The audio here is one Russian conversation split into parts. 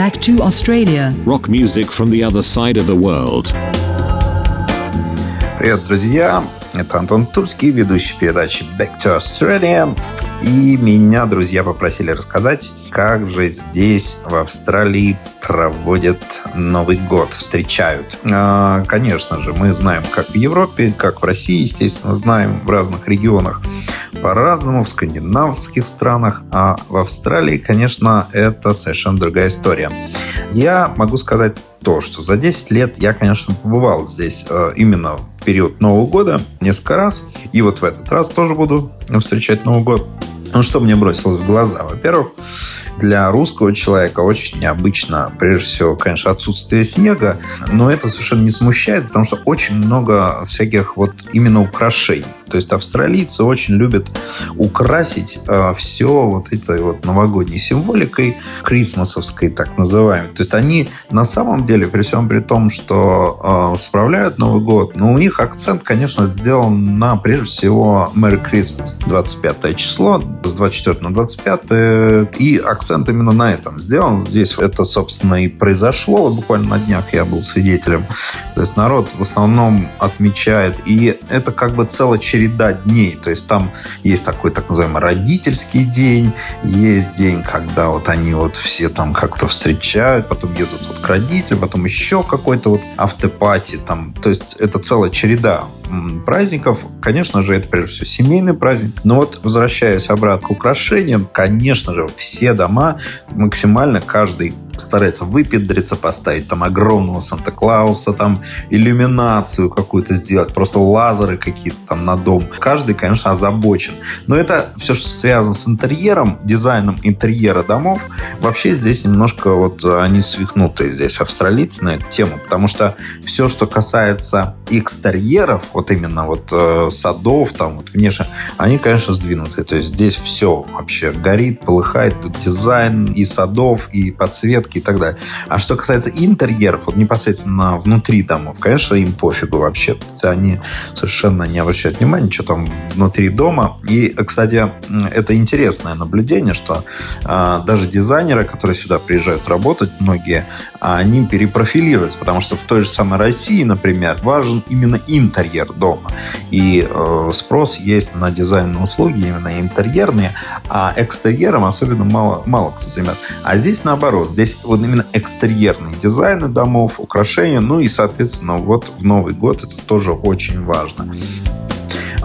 Back to Australia. Rock music from the other side of the world. Привет, друзья! Это Антон Тульский, ведущий передачи Back to Australia. И меня друзья попросили рассказать, как же здесь, в Австралии, проводят Новый год, встречают. А, конечно же, мы знаем, как в Европе, как в России, естественно, знаем в разных регионах по-разному, в скандинавских странах, а в Австралии, конечно, это совершенно другая история. Я могу сказать то, что за 10 лет я, конечно, побывал здесь э, именно в период Нового года несколько раз. И вот в этот раз тоже буду встречать Новый год. Ну, что мне бросилось в глаза? Во-первых, для русского человека очень необычно, прежде всего, конечно, отсутствие снега, но это совершенно не смущает, потому что очень много всяких вот именно украшений. То есть австралийцы очень любят украсить э, все вот этой вот новогодней символикой, крисмасовской так называемой. То есть они на самом деле, при всем при том, что э, справляют Новый год, но у них акцент, конечно, сделан на, прежде всего, Merry Christmas, 25 число, с 24 на 25, и акцент именно на этом сделан. Здесь это, собственно, и произошло. Буквально на днях я был свидетелем. То есть народ в основном отмечает, и это как бы целая череда дней. То есть там есть такой так называемый родительский день, есть день, когда вот они вот все там как-то встречают, потом едут вот к родителям, потом еще какой-то вот автопати там. То есть это целая череда праздников. Конечно же, это прежде всего семейный праздник. Но вот возвращаясь обратно к украшениям, конечно же, все дома максимально каждый старается выпендриться, поставить там огромного Санта-Клауса, там иллюминацию какую-то сделать, просто лазеры какие-то там на дом. Каждый, конечно, озабочен. Но это все, что связано с интерьером, дизайном интерьера домов, вообще здесь немножко вот они свихнутые здесь австралийцы на эту тему, потому что все, что касается экстерьеров, вот именно вот э, садов, там вот внешне, они, конечно, сдвинуты. То есть здесь все вообще горит, полыхает, дизайн и садов, и подсветка и так далее. А что касается интерьеров, вот непосредственно внутри домов, конечно, им пофигу вообще. Они совершенно не обращают внимания, что там внутри дома. И, кстати, это интересное наблюдение, что э, даже дизайнеры, которые сюда приезжают работать, многие, они перепрофилируются, потому что в той же самой России, например, важен именно интерьер дома. И э, спрос есть на дизайнные услуги, именно интерьерные, а экстерьером особенно мало, мало кто занимается. А здесь наоборот, здесь вот именно экстерьерные дизайны домов, украшения, ну и, соответственно, вот в Новый год это тоже очень важно.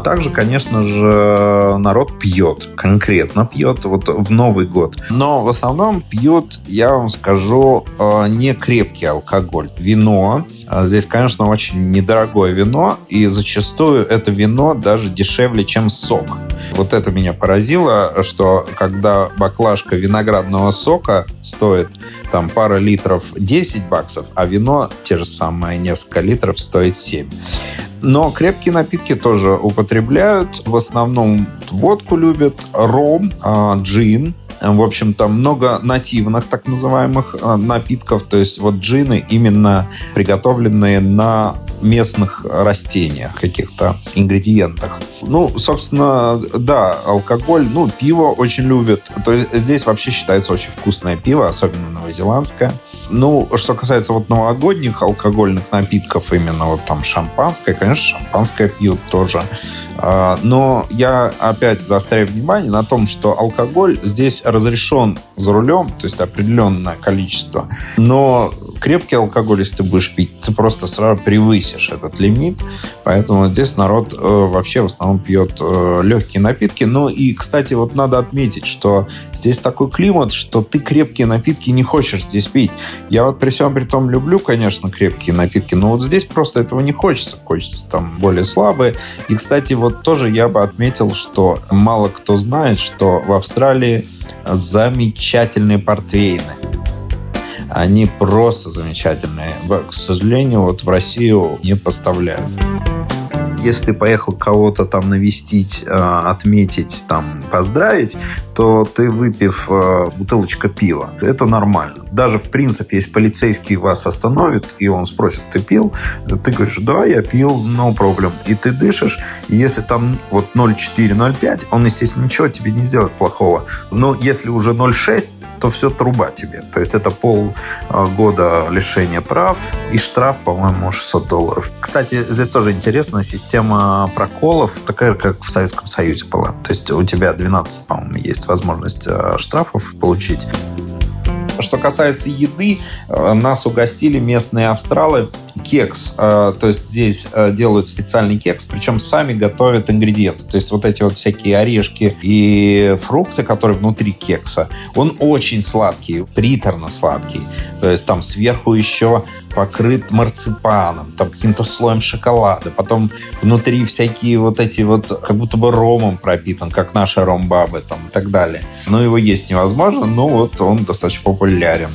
Также, конечно же, народ пьет, конкретно пьет вот в Новый год. Но в основном пьют, я вам скажу, э, не крепкий алкоголь. Вино, Здесь, конечно, очень недорогое вино, и зачастую это вино даже дешевле, чем сок. Вот это меня поразило, что когда баклажка виноградного сока стоит там пара литров 10 баксов, а вино те же самые несколько литров стоит 7. Но крепкие напитки тоже употребляют. В основном водку любят, ром, а, джин, в общем, там много нативных так называемых а, напитков, то есть вот джины именно приготовленные на местных растениях, каких-то ингредиентах. Ну, собственно, да, алкоголь, ну, пиво очень любят. То есть здесь вообще считается очень вкусное пиво, особенно новозеландское. Ну, что касается вот новогодних алкогольных напитков, именно вот там шампанское, конечно, шампанское пьют тоже. А, но я опять заостряю внимание на том, что алкоголь здесь разрешен за рулем, то есть определенное количество. Но крепкий алкоголь, если ты будешь пить, ты просто сразу превысишь этот лимит. Поэтому здесь народ э, вообще в основном пьет э, легкие напитки. Ну и, кстати, вот надо отметить, что здесь такой климат, что ты крепкие напитки не хочешь здесь пить. Я вот при всем при том люблю, конечно, крепкие напитки, но вот здесь просто этого не хочется. Хочется там более слабые. И, кстати, вот тоже я бы отметил, что мало кто знает, что в Австралии замечательные портвейны. Они просто замечательные. К сожалению, вот в Россию не поставляют если ты поехал кого-то там навестить, э, отметить, там, поздравить, то ты, выпив э, бутылочка пива, это нормально. Даже, в принципе, если полицейский вас остановит, и он спросит, ты пил? Ты говоришь, да, я пил, no problem. И ты дышишь, и если там вот 0,4, 0,5, он, естественно, ничего тебе не сделает плохого. Но если уже 0,6, то все труба тебе. То есть это полгода лишения прав и штраф, по-моему, 600 долларов. Кстати, здесь тоже интересно, система проколов такая, как в Советском Союзе была. То есть у тебя 12, по-моему, есть возможность э, штрафов получить. Что касается еды, э, нас угостили местные австралы кекс. Э, то есть здесь э, делают специальный кекс, причем сами готовят ингредиенты. То есть вот эти вот всякие орешки и фрукты, которые внутри кекса, он очень сладкий, приторно сладкий. То есть там сверху еще покрыт марципаном, там каким-то слоем шоколада, потом внутри всякие вот эти вот, как будто бы ромом пропитан, как наши ромбабы там и так далее. Но его есть невозможно, но вот он достаточно популярен.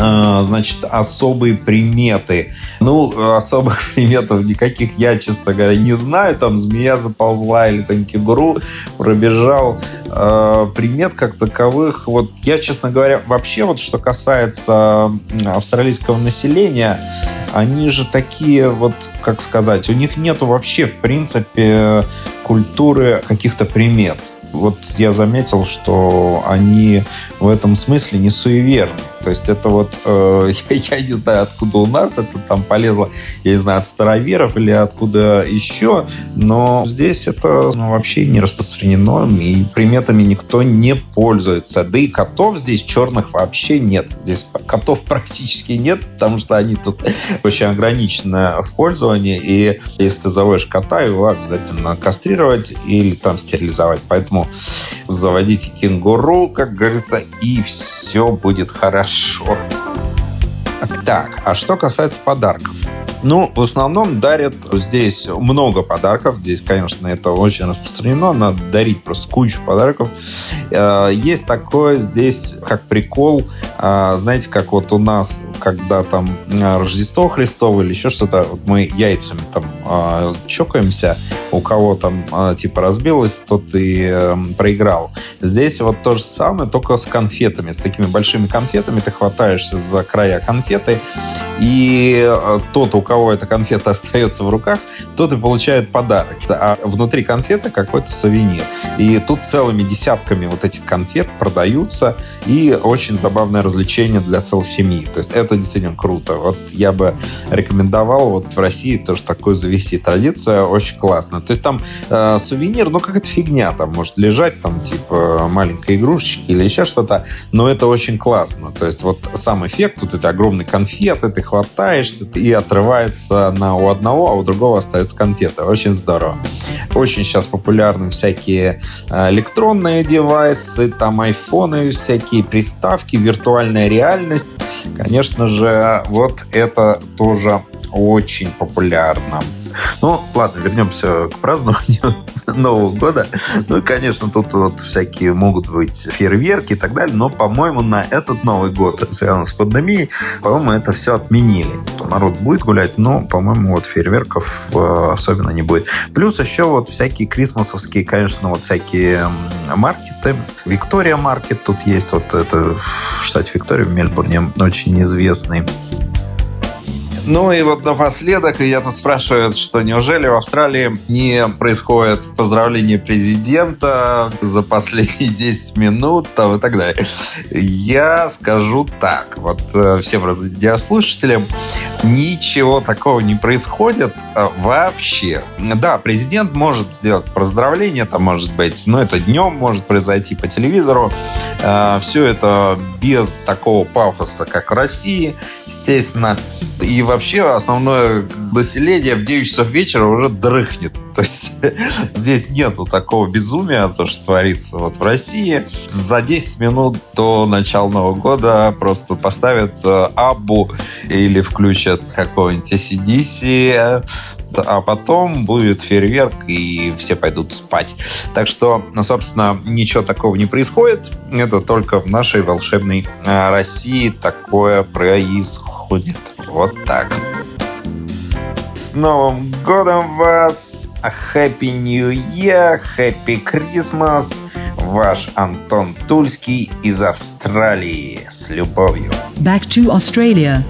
А, значит, особые приметы. Ну, особых приметов никаких я, честно говоря, не знаю. Там змея заползла или там кенгуру пробежал. А, примет как таковых, вот я, честно говоря, вообще вот что касается австралийского населения, они же такие вот, как сказать, у них нету вообще, в принципе, культуры каких-то примет вот я заметил, что они в этом смысле не суеверны. То есть это вот, э, я, я не знаю, откуда у нас это там полезло, я не знаю, от староверов или откуда еще, но здесь это ну, вообще не распространено, и приметами никто не пользуется. Да и котов здесь черных вообще нет. Здесь котов практически нет, потому что они тут очень ограничены в пользовании, и если ты заводишь кота, его обязательно кастрировать или там стерилизовать. Поэтому заводите кенгуру, как говорится, и все будет хорошо. Так, а что касается подарков. Ну, в основном дарят здесь много подарков. Здесь, конечно, это очень распространено. Надо дарить просто кучу подарков. Э, есть такое здесь, как прикол. Э, знаете, как вот у нас, когда там э, Рождество Христово или еще что-то, мы яйцами там чокаемся, у кого там типа разбилось, тот и проиграл. Здесь вот то же самое, только с конфетами. С такими большими конфетами ты хватаешься за края конфеты, и тот, у кого эта конфета остается в руках, тот и получает подарок. А внутри конфеты какой-то сувенир. И тут целыми десятками вот этих конфет продаются. И очень забавное развлечение для целой семьи. То есть это действительно круто. Вот я бы рекомендовал вот в России тоже такую завести традицию. Очень классно. То есть там э, сувенир, ну какая-то фигня там может лежать, там типа маленькая игрушечка или еще что-то. Но это очень классно. То есть вот сам эффект, вот это огромный конфеты, ты хватаешься и отрывается на у одного, а у другого остается конфета. Очень здорово. Очень сейчас популярны всякие э, электронные девайсы, там айфоны, всякие приставки, виртуальная реальность. Конечно же, вот это тоже очень популярно. Ну, ладно, вернемся к празднованию Нового года. Ну, и, конечно, тут вот всякие могут быть фейерверки и так далее, но, по-моему, на этот Новый год, связанный с пандемией, по-моему, это все отменили. То народ будет гулять, но, по-моему, вот фейерверков э, особенно не будет. Плюс еще вот всякие крисмасовские, конечно, вот всякие маркеты. Виктория маркет тут есть, вот это в штате Виктория в Мельбурне очень известный. Ну и вот напоследок меня-то спрашивают, что неужели в Австралии не происходит поздравление президента за последние 10 минут там, и так далее. Я скажу так, вот э, всем радиослушателям, ничего такого не происходит э, вообще. Да, президент может сделать поздравление, там может быть, но это днем может произойти по телевизору. Э, Все это без такого пафоса, как в России, естественно. И вообще основное население в 9 часов вечера уже дрыхнет. То есть здесь нету такого безумия, то, что творится вот в России. За 10 минут до начала Нового года просто поставят э, Аббу или включат какого-нибудь ACDC, а потом будет фейерверк, и все пойдут спать. Так что, ну, собственно, ничего такого не происходит. Это только в нашей волшебной э, России такое происходит. Вот так. С Новым годом вас! Happy New Year! Happy Christmas! Ваш Антон Тульский из Австралии. С любовью. Back to Australia.